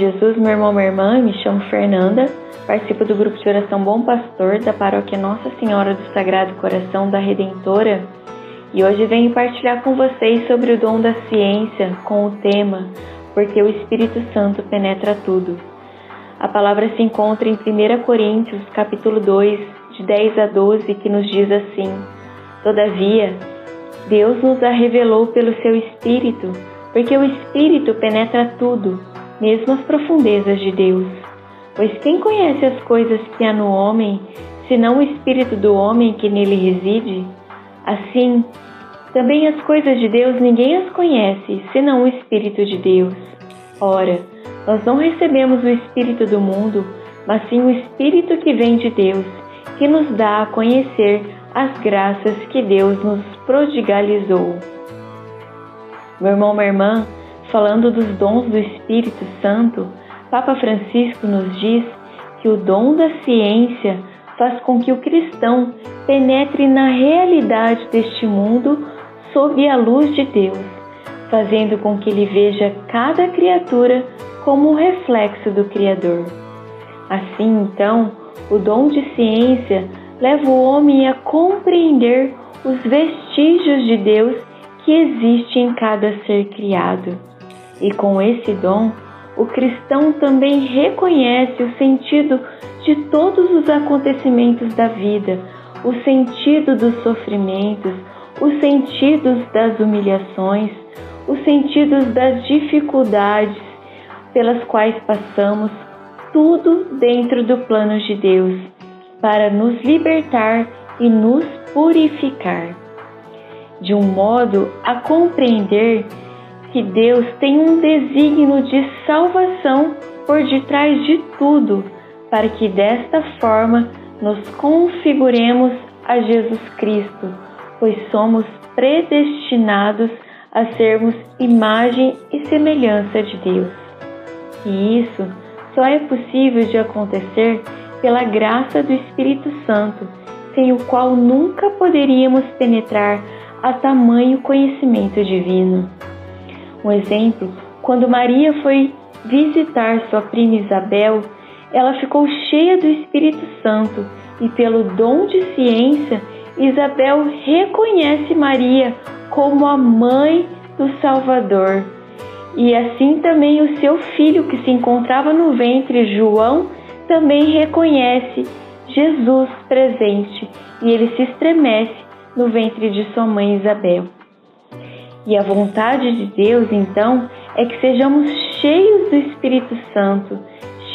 Jesus, meu irmão, minha irmã, me chamo Fernanda, participo do grupo de oração Bom Pastor da paróquia Nossa Senhora do Sagrado Coração da Redentora e hoje venho partilhar com vocês sobre o dom da ciência com o tema Porque o Espírito Santo penetra tudo. A palavra se encontra em 1 Coríntios, capítulo 2, de 10 a 12, que nos diz assim: Todavia, Deus nos a revelou pelo seu Espírito, porque o Espírito penetra tudo mesmo as profundezas de Deus. Pois quem conhece as coisas que há no homem, senão o espírito do homem que nele reside? Assim, também as coisas de Deus ninguém as conhece, senão o espírito de Deus. Ora, nós não recebemos o espírito do mundo, mas sim o espírito que vem de Deus, que nos dá a conhecer as graças que Deus nos prodigalizou. Meu irmão, minha irmã, Falando dos dons do Espírito Santo, Papa Francisco nos diz que o dom da ciência faz com que o cristão penetre na realidade deste mundo sob a luz de Deus, fazendo com que ele veja cada criatura como um reflexo do Criador. Assim, então, o dom de ciência leva o homem a compreender os vestígios de Deus que existe em cada ser criado. E com esse dom, o cristão também reconhece o sentido de todos os acontecimentos da vida, o sentido dos sofrimentos, os sentidos das humilhações, os sentidos das dificuldades pelas quais passamos, tudo dentro do plano de Deus, para nos libertar e nos purificar, de um modo a compreender que Deus tem um desígnio de salvação por detrás de tudo, para que desta forma nos configuremos a Jesus Cristo, pois somos predestinados a sermos imagem e semelhança de Deus. E isso só é possível de acontecer pela graça do Espírito Santo, sem o qual nunca poderíamos penetrar a tamanho conhecimento divino. Um exemplo, quando Maria foi visitar sua prima Isabel, ela ficou cheia do Espírito Santo e, pelo dom de ciência, Isabel reconhece Maria como a mãe do Salvador. E assim também o seu filho, que se encontrava no ventre, João, também reconhece Jesus presente e ele se estremece no ventre de sua mãe Isabel. E a vontade de Deus, então, é que sejamos cheios do Espírito Santo,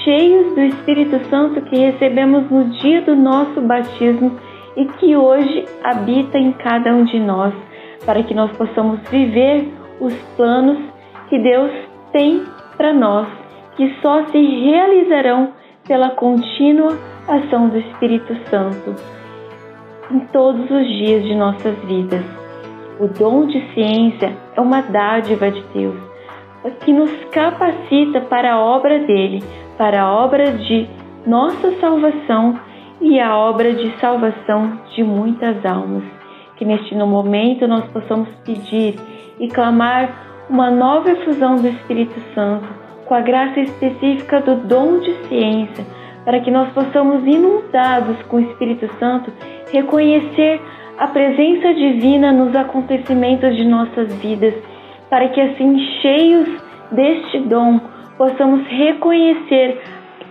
cheios do Espírito Santo que recebemos no dia do nosso batismo e que hoje habita em cada um de nós, para que nós possamos viver os planos que Deus tem para nós, que só se realizarão pela contínua ação do Espírito Santo em todos os dias de nossas vidas. O dom de ciência é uma dádiva de Deus que nos capacita para a obra dele, para a obra de nossa salvação e a obra de salvação de muitas almas. Que neste momento nós possamos pedir e clamar uma nova efusão do Espírito Santo com a graça específica do dom de ciência, para que nós possamos, inundados com o Espírito Santo, reconhecer a presença divina nos acontecimentos de nossas vidas, para que assim, cheios deste dom, possamos reconhecer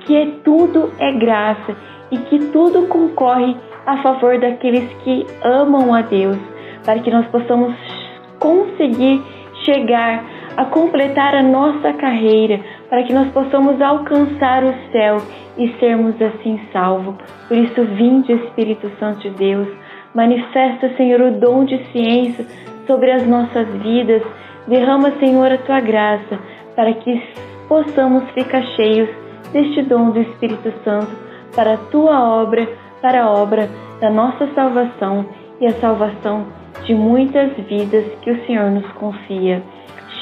que tudo é graça e que tudo concorre a favor daqueles que amam a Deus, para que nós possamos conseguir chegar a completar a nossa carreira, para que nós possamos alcançar o céu e sermos assim salvos. Por isso, vinde Espírito Santo de Deus Manifesta, Senhor, o dom de ciência sobre as nossas vidas. Derrama, Senhor, a tua graça para que possamos ficar cheios deste dom do Espírito Santo para a tua obra, para a obra da nossa salvação e a salvação de muitas vidas que o Senhor nos confia.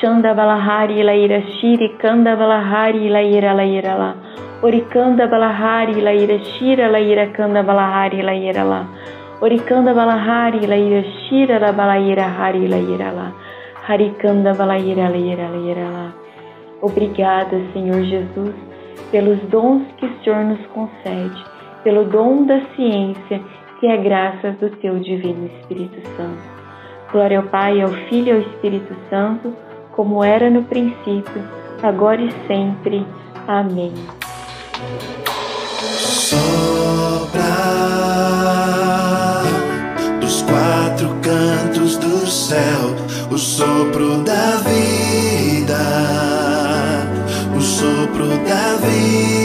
Shanda balahari laira shiri kanda balahari laira laira lá. Orikanda balahari laira shira laira kanda balahari laira lá. Oricanda balahari laira shira la balaira hari laira la. Harikanda balaira laira laira la. Obrigada, Senhor Jesus, pelos dons que o Senhor nos concede, pelo dom da ciência, que é graças do teu divino Espírito Santo. Glória ao Pai, ao Filho e ao Espírito Santo, como era no princípio, agora e sempre. Amém. Sopra céu o sopro da vida, o sopro da vida.